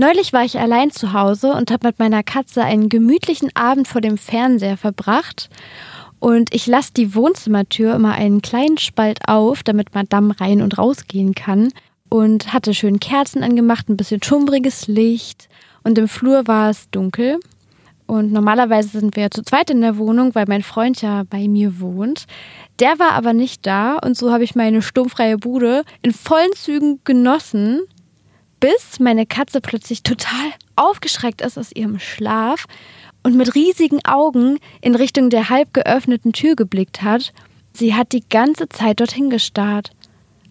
Neulich war ich allein zu Hause und habe mit meiner Katze einen gemütlichen Abend vor dem Fernseher verbracht. Und ich lasse die Wohnzimmertür immer einen kleinen Spalt auf, damit Madame rein und rausgehen kann. Und hatte schön Kerzen angemacht, ein bisschen schummriges Licht. Und im Flur war es dunkel. Und normalerweise sind wir zu zweit in der Wohnung, weil mein Freund ja bei mir wohnt. Der war aber nicht da und so habe ich meine sturmfreie Bude in vollen Zügen genossen, bis meine Katze plötzlich total aufgeschreckt ist aus ihrem Schlaf und mit riesigen Augen in Richtung der halb geöffneten Tür geblickt hat. Sie hat die ganze Zeit dorthin gestarrt.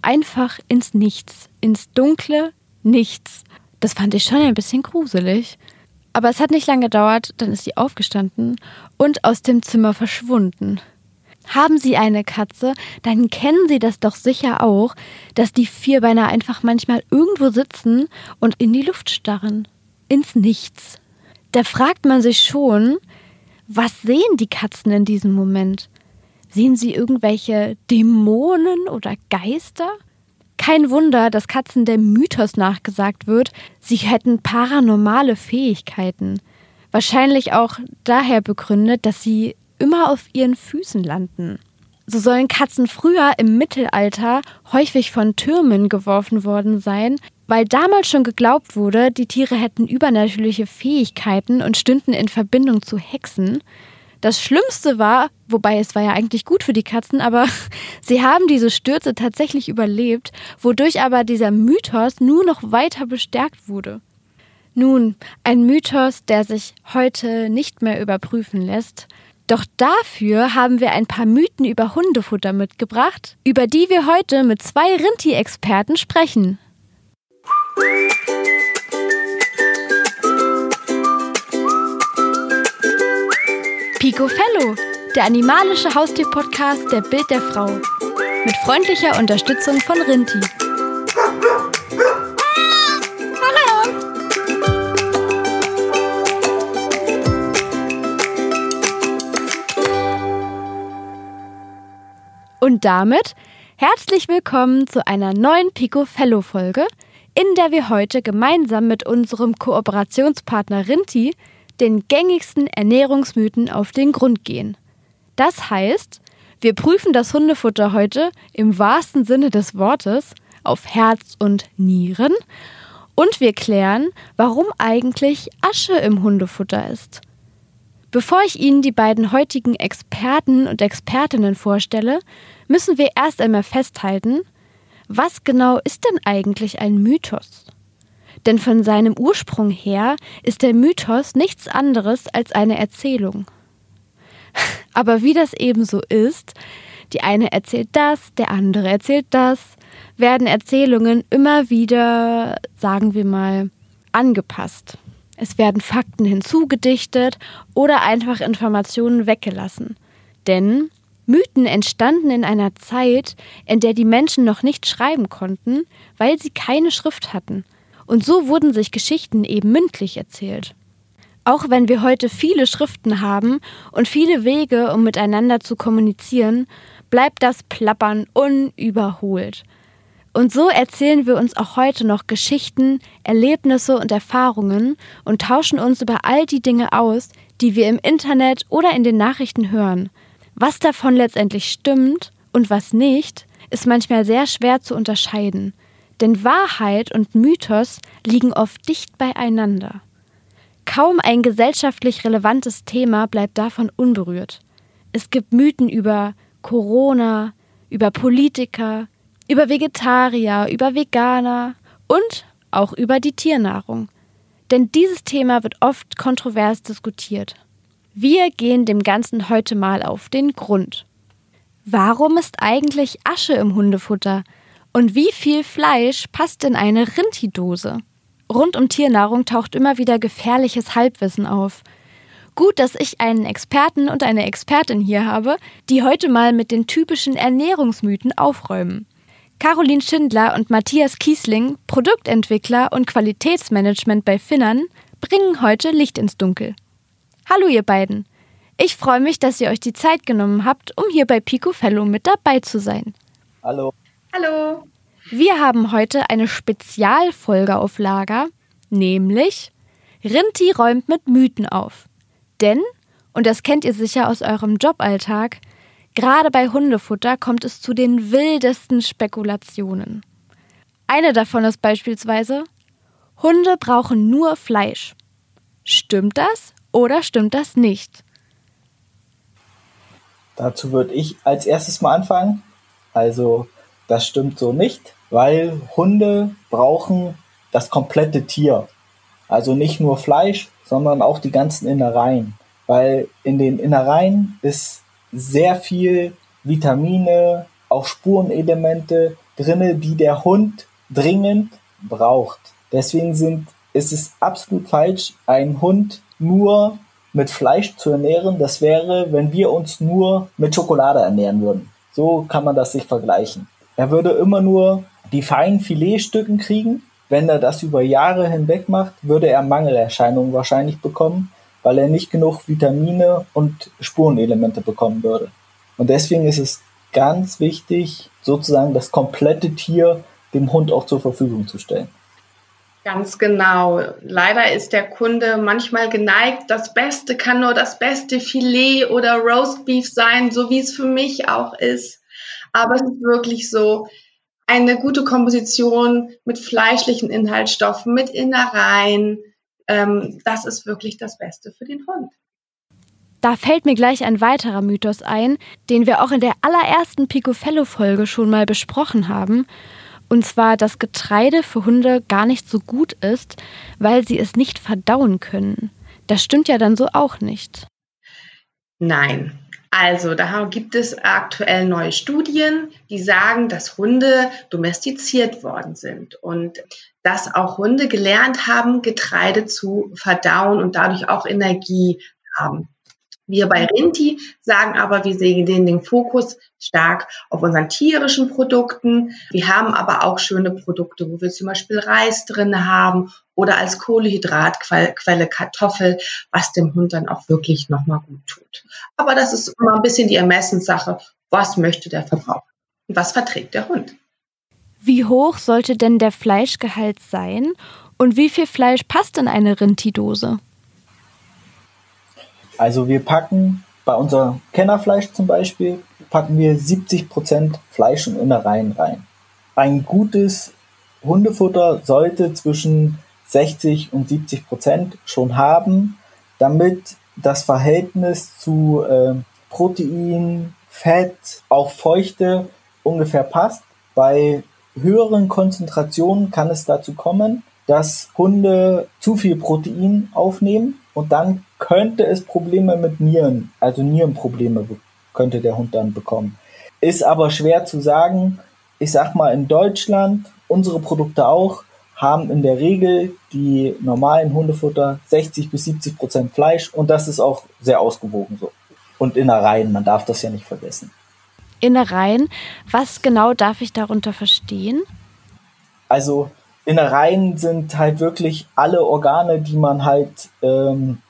Einfach ins Nichts, ins dunkle Nichts. Das fand ich schon ein bisschen gruselig. Aber es hat nicht lange gedauert, dann ist sie aufgestanden und aus dem Zimmer verschwunden. Haben Sie eine Katze, dann kennen Sie das doch sicher auch, dass die Vierbeiner einfach manchmal irgendwo sitzen und in die Luft starren. Ins Nichts. Da fragt man sich schon, was sehen die Katzen in diesem Moment? Sehen sie irgendwelche Dämonen oder Geister? Kein Wunder, dass Katzen der Mythos nachgesagt wird, sie hätten paranormale Fähigkeiten. Wahrscheinlich auch daher begründet, dass sie immer auf ihren Füßen landen. So sollen Katzen früher im Mittelalter häufig von Türmen geworfen worden sein, weil damals schon geglaubt wurde, die Tiere hätten übernatürliche Fähigkeiten und stünden in Verbindung zu Hexen. Das Schlimmste war, wobei es war ja eigentlich gut für die Katzen, aber sie haben diese Stürze tatsächlich überlebt, wodurch aber dieser Mythos nur noch weiter bestärkt wurde. Nun, ein Mythos, der sich heute nicht mehr überprüfen lässt. Doch dafür haben wir ein paar Mythen über Hundefutter mitgebracht, über die wir heute mit zwei Rinti-Experten sprechen. Picofello, der animalische Haustier-Podcast der Bild der Frau. Mit freundlicher Unterstützung von Rinti. Und damit herzlich willkommen zu einer neuen Picofello-Folge, in der wir heute gemeinsam mit unserem Kooperationspartner Rinti den gängigsten Ernährungsmythen auf den Grund gehen. Das heißt, wir prüfen das Hundefutter heute im wahrsten Sinne des Wortes auf Herz und Nieren und wir klären, warum eigentlich Asche im Hundefutter ist. Bevor ich Ihnen die beiden heutigen Experten und Expertinnen vorstelle, müssen wir erst einmal festhalten, was genau ist denn eigentlich ein Mythos? Denn von seinem Ursprung her ist der Mythos nichts anderes als eine Erzählung. Aber wie das eben so ist, die eine erzählt das, der andere erzählt das, werden Erzählungen immer wieder, sagen wir mal, angepasst. Es werden Fakten hinzugedichtet oder einfach Informationen weggelassen. Denn Mythen entstanden in einer Zeit, in der die Menschen noch nicht schreiben konnten, weil sie keine Schrift hatten. Und so wurden sich Geschichten eben mündlich erzählt. Auch wenn wir heute viele Schriften haben und viele Wege, um miteinander zu kommunizieren, bleibt das Plappern unüberholt. Und so erzählen wir uns auch heute noch Geschichten, Erlebnisse und Erfahrungen und tauschen uns über all die Dinge aus, die wir im Internet oder in den Nachrichten hören. Was davon letztendlich stimmt und was nicht, ist manchmal sehr schwer zu unterscheiden. Denn Wahrheit und Mythos liegen oft dicht beieinander. Kaum ein gesellschaftlich relevantes Thema bleibt davon unberührt. Es gibt Mythen über Corona, über Politiker, über Vegetarier, über Veganer und auch über die Tiernahrung. Denn dieses Thema wird oft kontrovers diskutiert. Wir gehen dem Ganzen heute mal auf den Grund. Warum ist eigentlich Asche im Hundefutter? Und wie viel Fleisch passt in eine Rintidose? Rund um Tiernahrung taucht immer wieder gefährliches Halbwissen auf. Gut, dass ich einen Experten und eine Expertin hier habe, die heute mal mit den typischen Ernährungsmythen aufräumen. Caroline Schindler und Matthias Kiesling, Produktentwickler und Qualitätsmanagement bei Finnern, bringen heute Licht ins Dunkel. Hallo ihr beiden. Ich freue mich, dass ihr euch die Zeit genommen habt, um hier bei Pico Fellow mit dabei zu sein. Hallo. Hallo. Wir haben heute eine Spezialfolge auf Lager, Nämlich, Rinti räumt mit Mythen auf. Denn, und das kennt ihr sicher aus eurem Joballtag, gerade bei Hundefutter kommt es zu den wildesten Spekulationen. Eine davon ist beispielsweise, Hunde brauchen nur Fleisch. Stimmt das oder stimmt das nicht? Dazu würde ich als erstes mal anfangen. Also, das stimmt so nicht, weil Hunde brauchen das komplette Tier. Also nicht nur Fleisch, sondern auch die ganzen Innereien. Weil in den Innereien ist sehr viel Vitamine, auch Spurenelemente drinne, die der Hund dringend braucht. Deswegen sind, ist es absolut falsch, einen Hund nur mit Fleisch zu ernähren. Das wäre, wenn wir uns nur mit Schokolade ernähren würden. So kann man das sich vergleichen. Er würde immer nur die feinen Filetstücken kriegen. Wenn er das über Jahre hinweg macht, würde er Mangelerscheinungen wahrscheinlich bekommen, weil er nicht genug Vitamine und Spurenelemente bekommen würde. Und deswegen ist es ganz wichtig, sozusagen das komplette Tier dem Hund auch zur Verfügung zu stellen. Ganz genau. Leider ist der Kunde manchmal geneigt, das Beste kann nur das beste Filet oder Roastbeef sein, so wie es für mich auch ist. Aber es ist wirklich so, eine gute Komposition mit fleischlichen Inhaltsstoffen, mit Innereien, ähm, das ist wirklich das Beste für den Hund. Da fällt mir gleich ein weiterer Mythos ein, den wir auch in der allerersten Picofello-Folge schon mal besprochen haben. Und zwar, dass Getreide für Hunde gar nicht so gut ist, weil sie es nicht verdauen können. Das stimmt ja dann so auch nicht. Nein. Also, da gibt es aktuell neue Studien, die sagen, dass Hunde domestiziert worden sind und dass auch Hunde gelernt haben, Getreide zu verdauen und dadurch auch Energie haben. Wir bei Rinti sagen aber, wir sehen den Fokus stark auf unseren tierischen Produkten. Wir haben aber auch schöne Produkte, wo wir zum Beispiel Reis drin haben oder als Kohlehydratquelle Kartoffel, was dem Hund dann auch wirklich nochmal gut tut. Aber das ist immer ein bisschen die Ermessenssache. Was möchte der Verbraucher? Was verträgt der Hund? Wie hoch sollte denn der Fleischgehalt sein? Und wie viel Fleisch passt in eine Rinti-Dose? Also wir packen bei unserem Kennerfleisch zum Beispiel, packen wir 70% Fleisch und Innereien rein. Ein gutes Hundefutter sollte zwischen 60 und 70% schon haben, damit das Verhältnis zu äh, Protein, Fett, auch Feuchte ungefähr passt. Bei höheren Konzentrationen kann es dazu kommen, dass Hunde zu viel Protein aufnehmen und dann könnte es Probleme mit Nieren, also Nierenprobleme könnte der Hund dann bekommen. Ist aber schwer zu sagen. Ich sag mal, in Deutschland, unsere Produkte auch, haben in der Regel die normalen Hundefutter 60 bis 70 Prozent Fleisch und das ist auch sehr ausgewogen so. Und Innereien, man darf das ja nicht vergessen. Innereien, was genau darf ich darunter verstehen? Also Innereien sind halt wirklich alle Organe, die man halt ähm,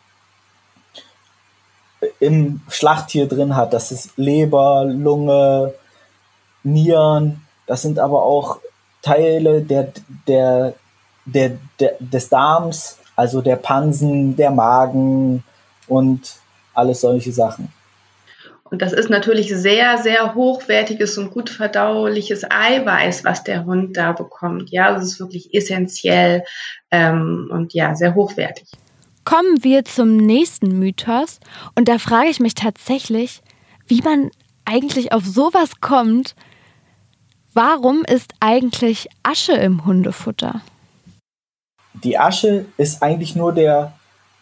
im Schlachttier drin hat. Das ist Leber, Lunge, Nieren. Das sind aber auch Teile der, der, der, der, des Darms, also der Pansen, der Magen und alles solche Sachen. Und das ist natürlich sehr, sehr hochwertiges und gut verdauliches Eiweiß, was der Hund da bekommt. Ja, das ist wirklich essentiell ähm, und ja, sehr hochwertig. Kommen wir zum nächsten Mythos. Und da frage ich mich tatsächlich, wie man eigentlich auf sowas kommt. Warum ist eigentlich Asche im Hundefutter? Die Asche ist eigentlich nur der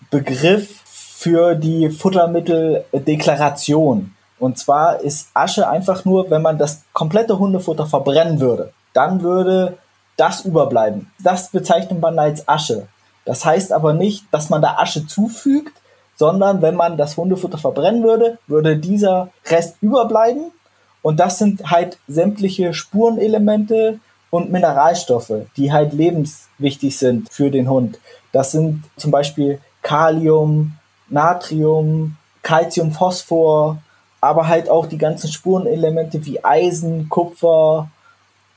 Begriff für die Futtermitteldeklaration. Und zwar ist Asche einfach nur, wenn man das komplette Hundefutter verbrennen würde, dann würde das überbleiben. Das bezeichnet man als Asche. Das heißt aber nicht, dass man da Asche zufügt, sondern wenn man das Hundefutter verbrennen würde, würde dieser Rest überbleiben. Und das sind halt sämtliche Spurenelemente und Mineralstoffe, die halt lebenswichtig sind für den Hund. Das sind zum Beispiel Kalium, Natrium, Calcium, Phosphor, aber halt auch die ganzen Spurenelemente wie Eisen, Kupfer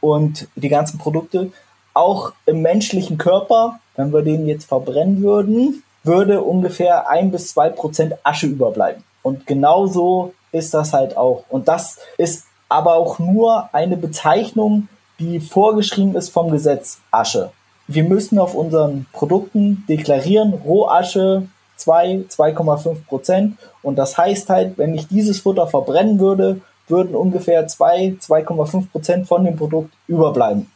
und die ganzen Produkte. Auch im menschlichen Körper wenn wir den jetzt verbrennen würden, würde ungefähr ein bis zwei Prozent Asche überbleiben. Und genauso ist das halt auch. Und das ist aber auch nur eine Bezeichnung, die vorgeschrieben ist vom Gesetz Asche. Wir müssen auf unseren Produkten deklarieren, Rohasche 2, 2,5 Prozent. Und das heißt halt, wenn ich dieses Futter verbrennen würde, würden ungefähr 2, 2,5 Prozent von dem Produkt überbleiben.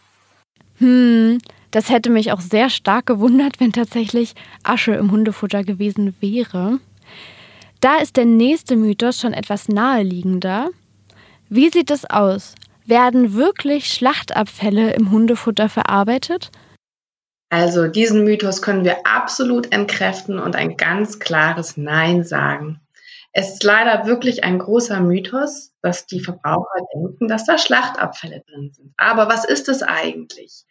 Hm, das hätte mich auch sehr stark gewundert, wenn tatsächlich Asche im Hundefutter gewesen wäre. Da ist der nächste Mythos schon etwas naheliegender. Wie sieht es aus? Werden wirklich Schlachtabfälle im Hundefutter verarbeitet? Also diesen Mythos können wir absolut entkräften und ein ganz klares Nein sagen. Es ist leider wirklich ein großer Mythos, dass die Verbraucher denken, dass da Schlachtabfälle drin sind. Aber was ist es eigentlich?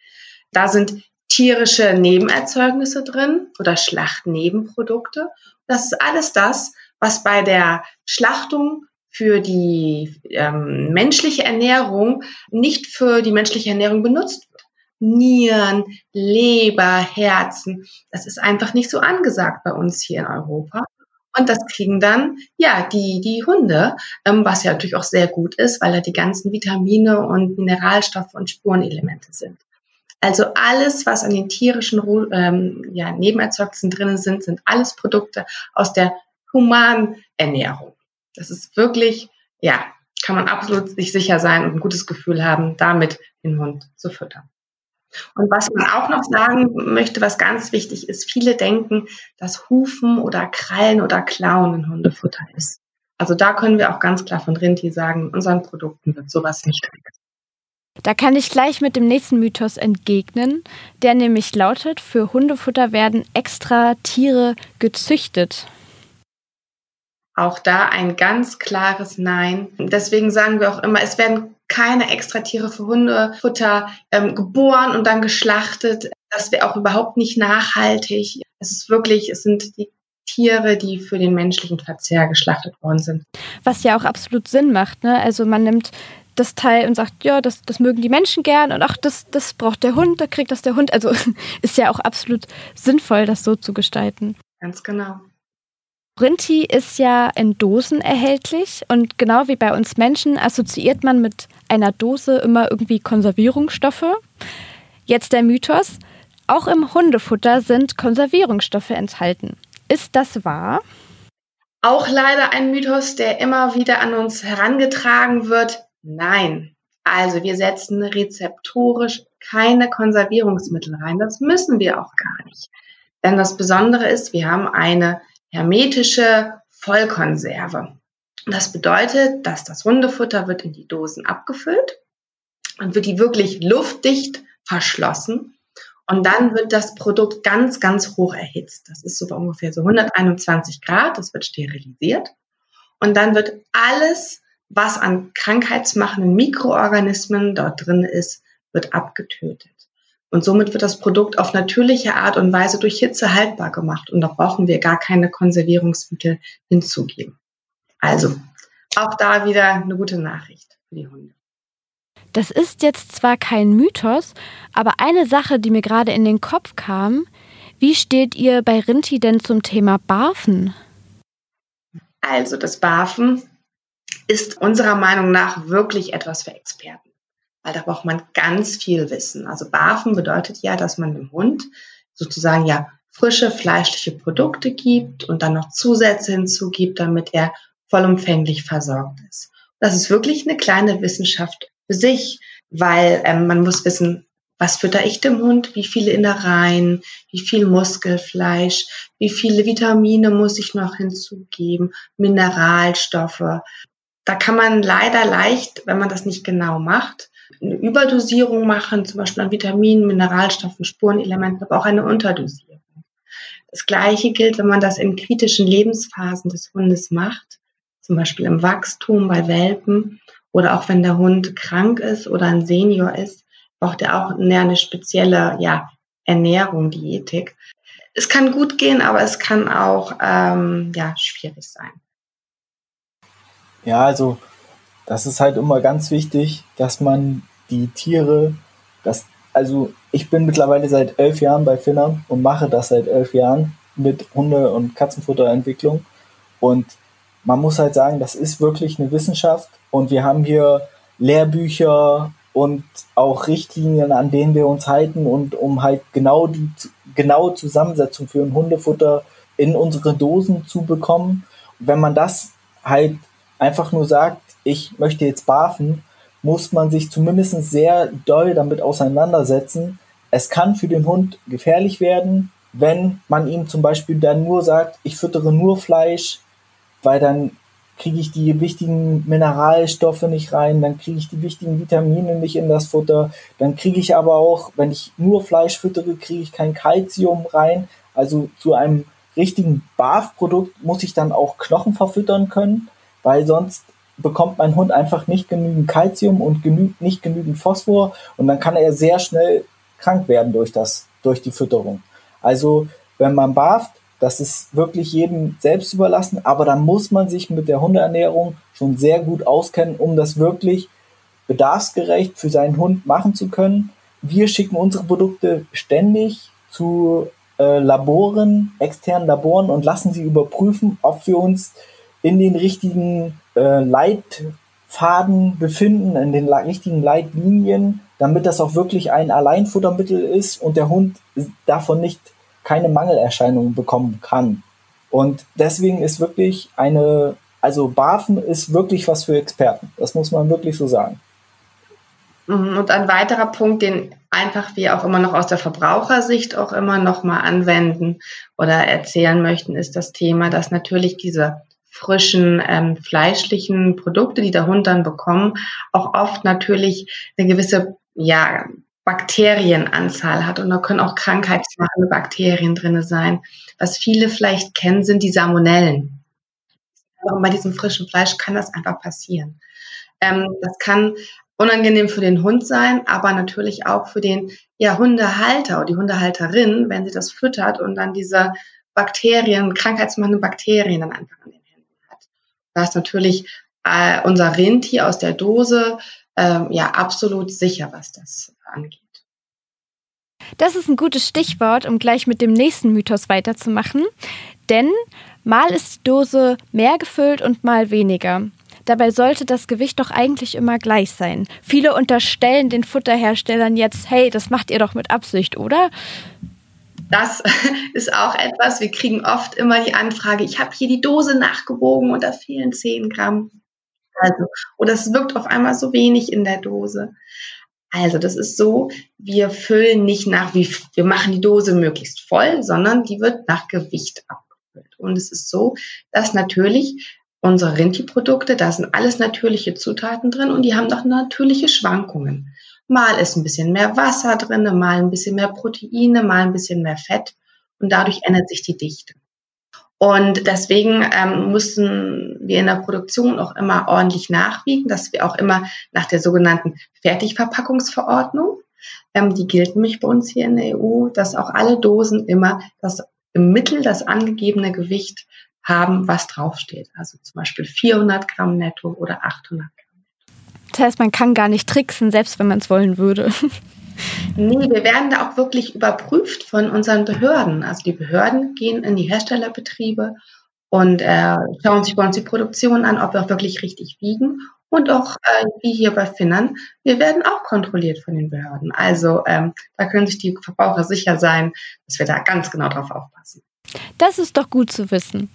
Da sind tierische Nebenerzeugnisse drin oder Schlachtnebenprodukte. Das ist alles das, was bei der Schlachtung für die ähm, menschliche Ernährung nicht für die menschliche Ernährung benutzt wird. Nieren, Leber, Herzen, das ist einfach nicht so angesagt bei uns hier in Europa. Und das kriegen dann, ja, die, die Hunde, ähm, was ja natürlich auch sehr gut ist, weil da die ganzen Vitamine und Mineralstoffe und Spurenelemente sind. Also alles, was an den tierischen ähm, ja, Nebenerzeugnissen drinnen sind, sind alles Produkte aus der Humanernährung. Das ist wirklich, ja, kann man absolut sich sicher sein und ein gutes Gefühl haben, damit den Hund zu füttern. Und was man auch noch sagen möchte, was ganz wichtig ist, viele denken, dass Hufen oder Krallen oder Klauen ein Hundefutter ist. Also da können wir auch ganz klar von Rinti sagen, unseren Produkten wird sowas nicht. Da kann ich gleich mit dem nächsten Mythos entgegnen, der nämlich lautet, für Hundefutter werden extra Tiere gezüchtet. Auch da ein ganz klares Nein. Deswegen sagen wir auch immer, es werden keine extra Tiere für Hundefutter ähm, geboren und dann geschlachtet. Das wäre auch überhaupt nicht nachhaltig. Es ist wirklich, es sind die Tiere, die für den menschlichen Verzehr geschlachtet worden sind. Was ja auch absolut Sinn macht. Ne? Also man nimmt das Teil und sagt, ja, das, das mögen die Menschen gern und ach, das, das braucht der Hund, da kriegt das der Hund. Also ist ja auch absolut sinnvoll, das so zu gestalten. Ganz genau. Rinti ist ja in Dosen erhältlich und genau wie bei uns Menschen assoziiert man mit einer Dose immer irgendwie Konservierungsstoffe. Jetzt der Mythos. Auch im Hundefutter sind Konservierungsstoffe enthalten. Ist das wahr? Auch leider ein Mythos, der immer wieder an uns herangetragen wird. Nein. Also wir setzen rezeptorisch keine Konservierungsmittel rein. Das müssen wir auch gar nicht. Denn das Besondere ist, wir haben eine hermetische Vollkonserve. Das bedeutet, dass das Hundefutter wird in die Dosen abgefüllt und wird die wirklich luftdicht verschlossen. Und dann wird das Produkt ganz, ganz hoch erhitzt. Das ist so ungefähr so 121 Grad. Das wird sterilisiert. Und dann wird alles, was an krankheitsmachenden Mikroorganismen dort drin ist, wird abgetötet. Und somit wird das Produkt auf natürliche Art und Weise durch Hitze haltbar gemacht. Und da brauchen wir gar keine Konservierungsmittel hinzugeben. Also, auch da wieder eine gute Nachricht für die Hunde. Das ist jetzt zwar kein Mythos, aber eine Sache, die mir gerade in den Kopf kam, wie steht ihr bei Rinti denn zum Thema Barfen? Also das Barfen ist unserer Meinung nach wirklich etwas für Experten weil da braucht man ganz viel Wissen. Also Barfen bedeutet ja, dass man dem Hund sozusagen ja frische fleischliche Produkte gibt und dann noch Zusätze hinzugibt, damit er vollumfänglich versorgt ist. Das ist wirklich eine kleine Wissenschaft für sich, weil ähm, man muss wissen, was fütter ich dem Hund, wie viele Innereien, wie viel Muskelfleisch, wie viele Vitamine muss ich noch hinzugeben, Mineralstoffe. Da kann man leider leicht, wenn man das nicht genau macht, eine Überdosierung machen, zum Beispiel an Vitaminen, Mineralstoffen, Spurenelementen, aber auch eine Unterdosierung. Das Gleiche gilt, wenn man das in kritischen Lebensphasen des Hundes macht, zum Beispiel im Wachstum bei Welpen oder auch wenn der Hund krank ist oder ein Senior ist, braucht er auch eine spezielle ja, Ernährung, Diätik. Es kann gut gehen, aber es kann auch ähm, ja, schwierig sein. Ja, also das ist halt immer ganz wichtig, dass man die Tiere, dass also ich bin mittlerweile seit elf Jahren bei Finnern und mache das seit elf Jahren mit Hunde- und Katzenfutterentwicklung. Und man muss halt sagen, das ist wirklich eine Wissenschaft und wir haben hier Lehrbücher und auch Richtlinien, an denen wir uns halten und um halt genau die genaue Zusammensetzung für ein Hundefutter in unsere Dosen zu bekommen. wenn man das halt einfach nur sagt, ich möchte jetzt barfen, muss man sich zumindest sehr doll damit auseinandersetzen. Es kann für den Hund gefährlich werden, wenn man ihm zum Beispiel dann nur sagt, ich füttere nur Fleisch, weil dann kriege ich die wichtigen Mineralstoffe nicht rein, dann kriege ich die wichtigen Vitamine nicht in das Futter, dann kriege ich aber auch, wenn ich nur Fleisch füttere, kriege ich kein Kalzium rein. Also zu einem richtigen BAF-Produkt muss ich dann auch Knochen verfüttern können, weil sonst bekommt mein Hund einfach nicht genügend Kalzium und genü nicht genügend Phosphor und dann kann er sehr schnell krank werden durch das, durch die Fütterung. Also wenn man barft, das ist wirklich jedem selbst überlassen, aber da muss man sich mit der Hundeernährung schon sehr gut auskennen, um das wirklich bedarfsgerecht für seinen Hund machen zu können. Wir schicken unsere Produkte ständig zu äh, Laboren, externen Laboren und lassen sie überprüfen, ob wir uns in den richtigen äh, Leitfaden befinden, in den richtigen Leitlinien, damit das auch wirklich ein Alleinfuttermittel ist und der Hund davon nicht keine Mangelerscheinungen bekommen kann. Und deswegen ist wirklich eine, also BAFen ist wirklich was für Experten. Das muss man wirklich so sagen. Mhm, und ein weiterer Punkt, den einfach wir auch immer noch aus der Verbrauchersicht auch immer noch mal anwenden oder erzählen möchten, ist das Thema, dass natürlich diese frischen ähm, fleischlichen Produkte, die der Hund dann bekommen, auch oft natürlich eine gewisse ja, Bakterienanzahl hat und da können auch krankheitsmachende Bakterien drinne sein. Was viele vielleicht kennen, sind die Salmonellen. Aber bei diesem frischen Fleisch kann das einfach passieren. Ähm, das kann unangenehm für den Hund sein, aber natürlich auch für den ja, Hundehalter oder die Hundehalterin, wenn sie das füttert und dann diese Bakterien, krankheitsmachende Bakterien dann einfach an. Da ist natürlich äh, unser Rentier aus der Dose ähm, ja absolut sicher, was das angeht. Das ist ein gutes Stichwort, um gleich mit dem nächsten Mythos weiterzumachen. Denn mal ist die Dose mehr gefüllt und mal weniger. Dabei sollte das Gewicht doch eigentlich immer gleich sein. Viele unterstellen den Futterherstellern jetzt, hey, das macht ihr doch mit Absicht, oder? Das ist auch etwas, wir kriegen oft immer die Anfrage, ich habe hier die Dose nachgewogen und da fehlen 10 Gramm. Also, oder es wirkt auf einmal so wenig in der Dose. Also, das ist so, wir füllen nicht nach, wie, wir machen die Dose möglichst voll, sondern die wird nach Gewicht abgefüllt. Und es ist so, dass natürlich unsere Rinti-Produkte, da sind alles natürliche Zutaten drin und die haben doch natürliche Schwankungen. Mal ist ein bisschen mehr Wasser drin, mal ein bisschen mehr Proteine, mal ein bisschen mehr Fett und dadurch ändert sich die Dichte. Und deswegen ähm, mussten wir in der Produktion auch immer ordentlich nachwiegen, dass wir auch immer nach der sogenannten Fertigverpackungsverordnung, ähm, die gilt nämlich bei uns hier in der EU, dass auch alle Dosen immer das im Mittel das angegebene Gewicht haben, was draufsteht. Also zum Beispiel 400 Gramm netto oder 800 Gramm. Das heißt, man kann gar nicht tricksen, selbst wenn man es wollen würde. Nee, wir werden da auch wirklich überprüft von unseren Behörden. Also die Behörden gehen in die Herstellerbetriebe und äh, schauen sich bei uns die Produktion an, ob wir auch wirklich richtig wiegen. Und auch äh, wie hier bei Finnern, wir werden auch kontrolliert von den Behörden. Also ähm, da können sich die Verbraucher sicher sein, dass wir da ganz genau drauf aufpassen. Das ist doch gut zu wissen.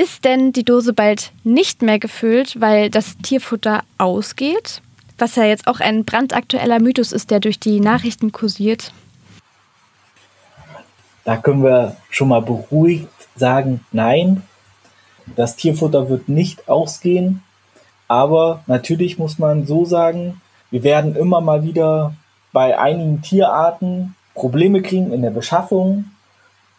Ist denn die Dose bald nicht mehr gefüllt, weil das Tierfutter ausgeht? was ja jetzt auch ein brandaktueller Mythos ist, der durch die Nachrichten kursiert. Da können wir schon mal beruhigt sagen, nein, das Tierfutter wird nicht ausgehen. Aber natürlich muss man so sagen, wir werden immer mal wieder bei einigen Tierarten Probleme kriegen in der Beschaffung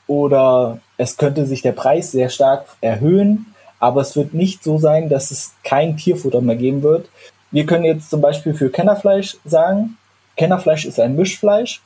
oder es könnte sich der Preis sehr stark erhöhen, aber es wird nicht so sein, dass es kein Tierfutter mehr geben wird, wir können jetzt zum Beispiel für Kennerfleisch sagen, Kennerfleisch ist ein Mischfleisch.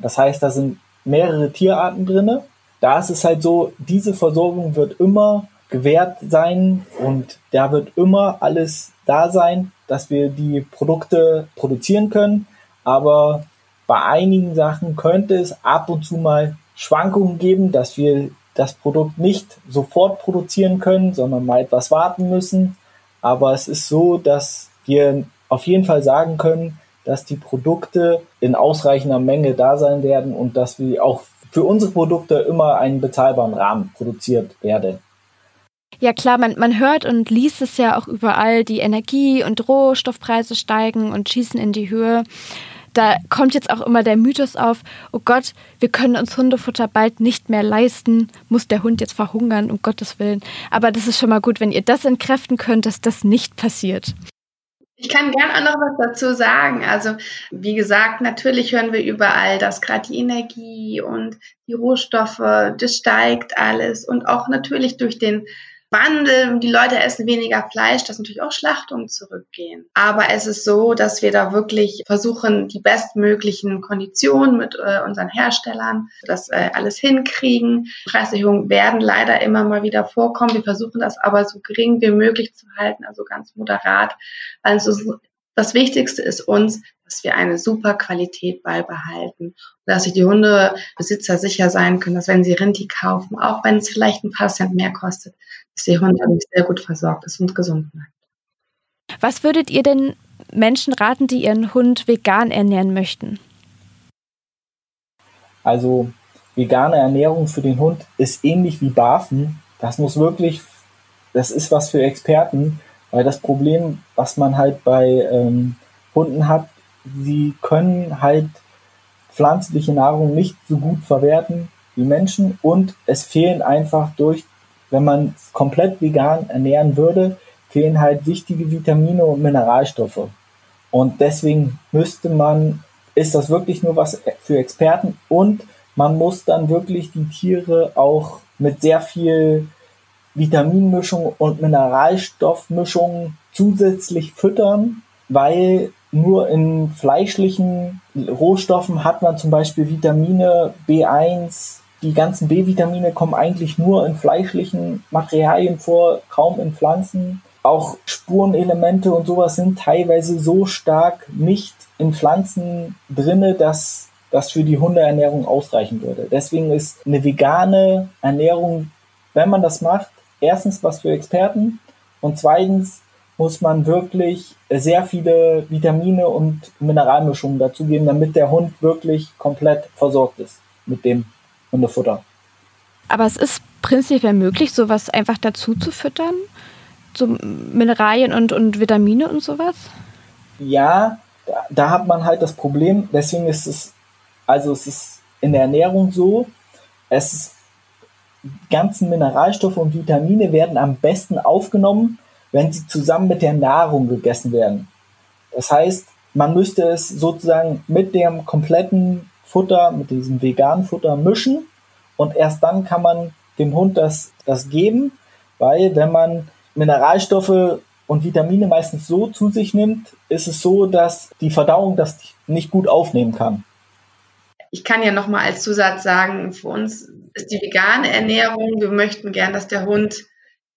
Das heißt, da sind mehrere Tierarten drinne. Da ist es halt so, diese Versorgung wird immer gewährt sein und da wird immer alles da sein, dass wir die Produkte produzieren können. Aber bei einigen Sachen könnte es ab und zu mal Schwankungen geben, dass wir das Produkt nicht sofort produzieren können, sondern mal etwas warten müssen. Aber es ist so, dass wir auf jeden Fall sagen können, dass die Produkte in ausreichender Menge da sein werden und dass wir auch für unsere Produkte immer einen bezahlbaren Rahmen produziert werde. Ja klar, man, man hört und liest es ja auch überall, die Energie- und Rohstoffpreise steigen und schießen in die Höhe. Da kommt jetzt auch immer der Mythos auf, oh Gott, wir können uns Hundefutter bald nicht mehr leisten, muss der Hund jetzt verhungern, um Gottes Willen. Aber das ist schon mal gut, wenn ihr das entkräften könnt, dass das nicht passiert. Ich kann gerne auch noch was dazu sagen. Also, wie gesagt, natürlich hören wir überall, dass gerade die Energie und die Rohstoffe, das steigt alles und auch natürlich durch den Wandel, die Leute essen weniger Fleisch, dass natürlich auch Schlachtungen zurückgehen. Aber es ist so, dass wir da wirklich versuchen, die bestmöglichen Konditionen mit äh, unseren Herstellern, das äh, alles hinkriegen. Preiserhöhungen werden leider immer mal wieder vorkommen. Wir versuchen das aber so gering wie möglich zu halten, also ganz moderat. Also das Wichtigste ist uns, dass wir eine super Qualität beibehalten und dass sich die Hundebesitzer sicher sein können, dass wenn sie Rinti kaufen, auch wenn es vielleicht ein paar Cent mehr kostet, dass der Hund dadurch sehr gut versorgt ist und gesund bleibt. Was würdet ihr denn Menschen raten, die ihren Hund vegan ernähren möchten? Also vegane Ernährung für den Hund ist ähnlich wie Barfen. Das muss wirklich, das ist was für Experten, weil das Problem, was man halt bei ähm, Hunden hat, sie können halt pflanzliche Nahrung nicht so gut verwerten wie Menschen und es fehlen einfach durch wenn man komplett vegan ernähren würde, fehlen halt wichtige Vitamine und Mineralstoffe. Und deswegen müsste man, ist das wirklich nur was für Experten und man muss dann wirklich die Tiere auch mit sehr viel Vitaminmischung und Mineralstoffmischung zusätzlich füttern, weil nur in fleischlichen Rohstoffen hat man zum Beispiel Vitamine B1, die ganzen B-Vitamine kommen eigentlich nur in fleischlichen Materialien vor, kaum in Pflanzen. Auch Spurenelemente und sowas sind teilweise so stark nicht in Pflanzen drinne, dass das für die Hundeernährung ausreichen würde. Deswegen ist eine vegane Ernährung, wenn man das macht, erstens was für Experten und zweitens muss man wirklich sehr viele Vitamine und Mineralmischungen dazugeben, damit der Hund wirklich komplett versorgt ist mit dem Hundefutter. Aber es ist prinzipiell möglich, sowas einfach dazu zu füttern? So Mineralien und, und Vitamine und sowas? Ja, da, da hat man halt das Problem, deswegen ist es, also es ist in der Ernährung so, es ist, ganzen Mineralstoffe und Vitamine werden am besten aufgenommen, wenn sie zusammen mit der Nahrung gegessen werden. Das heißt, man müsste es sozusagen mit dem kompletten Futter, mit diesem veganen Futter mischen und erst dann kann man dem Hund das, das geben, weil wenn man Mineralstoffe und Vitamine meistens so zu sich nimmt, ist es so, dass die Verdauung das nicht gut aufnehmen kann. Ich kann ja nochmal als Zusatz sagen, für uns ist die vegane Ernährung, wir möchten gern, dass der Hund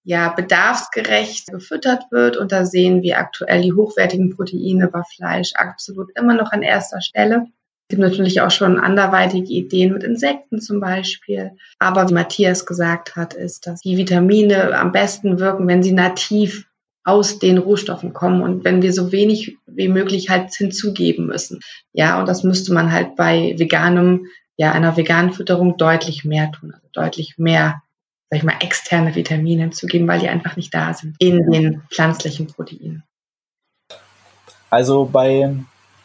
ja bedarfsgerecht gefüttert wird und da sehen wir aktuell die hochwertigen Proteine bei Fleisch absolut immer noch an erster Stelle. Es gibt natürlich auch schon anderweitige Ideen mit Insekten zum Beispiel. Aber wie Matthias gesagt hat, ist, dass die Vitamine am besten wirken, wenn sie nativ aus den Rohstoffen kommen und wenn wir so wenig wie möglich halt hinzugeben müssen. Ja, und das müsste man halt bei veganem, ja, einer veganen Fütterung deutlich mehr tun, also deutlich mehr, sag ich mal, externe Vitamine hinzugeben, weil die einfach nicht da sind in den pflanzlichen Proteinen. Also bei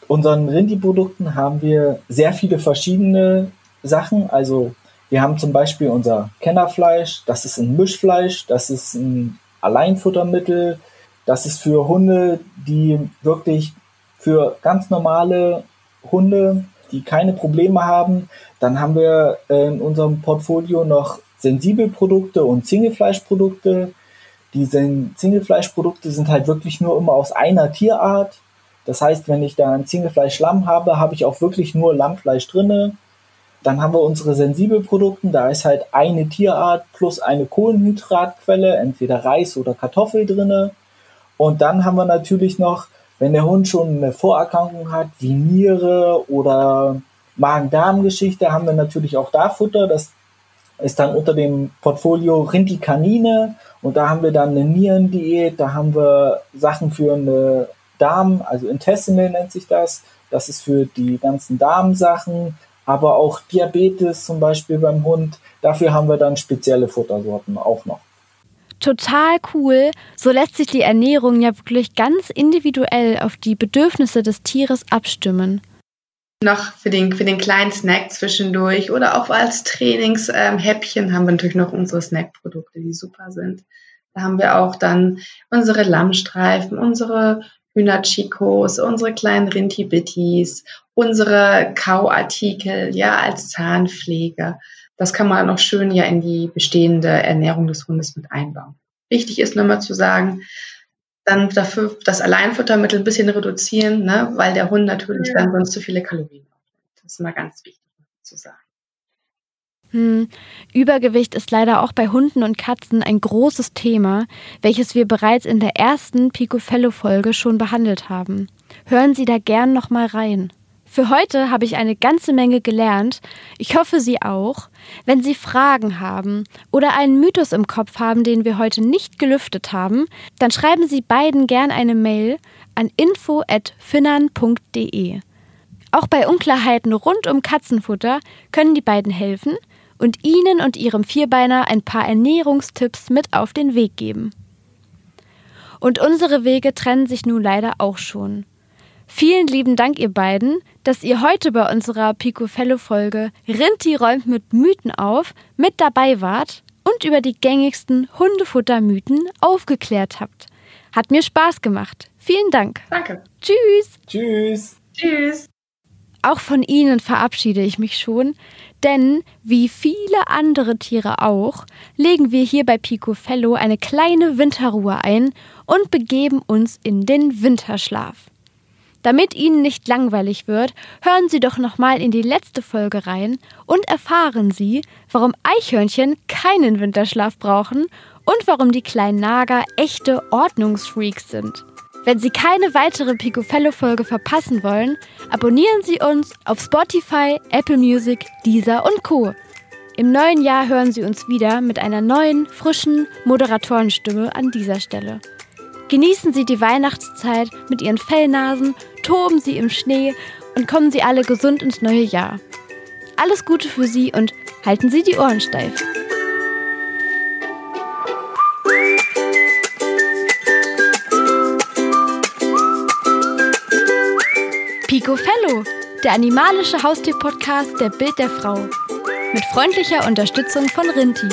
unseren Rindi-Produkten haben wir sehr viele verschiedene Sachen. Also wir haben zum Beispiel unser Kennerfleisch, das ist ein Mischfleisch, das ist ein Alleinfuttermittel, das ist für Hunde, die wirklich für ganz normale Hunde, die keine Probleme haben. Dann haben wir in unserem Portfolio noch Sensibelprodukte und Singlefleischprodukte. Die Singlefleischprodukte sind halt wirklich nur immer aus einer Tierart. Das heißt, wenn ich da ein Zingelfleisch-Lamm habe, habe ich auch wirklich nur Lammfleisch drinne. Dann haben wir unsere Sensibelprodukte, da ist halt eine Tierart plus eine Kohlenhydratquelle, entweder Reis oder Kartoffel drinne. Und dann haben wir natürlich noch wenn der Hund schon eine Vorerkrankung hat, wie Niere oder Magen-Darm-Geschichte, haben wir natürlich auch da Futter. Das ist dann unter dem Portfolio Rinti Canine und da haben wir dann eine Nierendiät, da haben wir Sachen für eine Darm, also Intestinal nennt sich das. Das ist für die ganzen Darmsachen, aber auch Diabetes zum Beispiel beim Hund. Dafür haben wir dann spezielle Futtersorten auch noch. Total cool. So lässt sich die Ernährung ja wirklich ganz individuell auf die Bedürfnisse des Tieres abstimmen. Noch für den, für den kleinen Snack zwischendurch oder auch als Trainingshäppchen haben wir natürlich noch unsere Snackprodukte, die super sind. Da haben wir auch dann unsere Lammstreifen, unsere Hühnerchicos, unsere kleinen Rinti-Bittis, unsere Kauartikel, ja, als Zahnpflege. Das kann man auch schön ja in die bestehende Ernährung des Hundes mit einbauen. Wichtig ist nochmal zu sagen, dann dafür das Alleinfuttermittel ein bisschen reduzieren, ne, weil der Hund natürlich ja. dann sonst zu viele Kalorien aufnimmt. Das ist mal ganz wichtig zu sagen. Hm. Übergewicht ist leider auch bei Hunden und Katzen ein großes Thema, welches wir bereits in der ersten Picofello-Folge schon behandelt haben. Hören Sie da gern noch mal rein. Für heute habe ich eine ganze Menge gelernt. Ich hoffe, Sie auch. Wenn Sie Fragen haben oder einen Mythos im Kopf haben, den wir heute nicht gelüftet haben, dann schreiben Sie beiden gern eine Mail an info@finnern.de. Auch bei Unklarheiten rund um Katzenfutter können die beiden helfen und Ihnen und Ihrem Vierbeiner ein paar Ernährungstipps mit auf den Weg geben. Und unsere Wege trennen sich nun leider auch schon. Vielen lieben Dank, ihr beiden, dass ihr heute bei unserer Picofello-Folge Rinti räumt mit Mythen auf mit dabei wart und über die gängigsten Hundefuttermythen aufgeklärt habt. Hat mir Spaß gemacht. Vielen Dank. Danke. Tschüss. Tschüss. Tschüss. Auch von Ihnen verabschiede ich mich schon, denn wie viele andere Tiere auch, legen wir hier bei Picofello eine kleine Winterruhe ein und begeben uns in den Winterschlaf. Damit Ihnen nicht langweilig wird, hören Sie doch nochmal in die letzte Folge rein und erfahren Sie, warum Eichhörnchen keinen Winterschlaf brauchen und warum die kleinen Nager echte Ordnungsfreaks sind. Wenn Sie keine weitere Picofello-Folge verpassen wollen, abonnieren Sie uns auf Spotify, Apple Music, Deezer und Co. Im neuen Jahr hören Sie uns wieder mit einer neuen, frischen Moderatorenstimme an dieser Stelle. Genießen Sie die Weihnachtszeit mit Ihren Fellnasen, toben Sie im Schnee und kommen Sie alle gesund ins neue Jahr. Alles Gute für Sie und halten Sie die Ohren steif. Pico Fellow, der animalische Haustier-Podcast der Bild der Frau. Mit freundlicher Unterstützung von Rinti.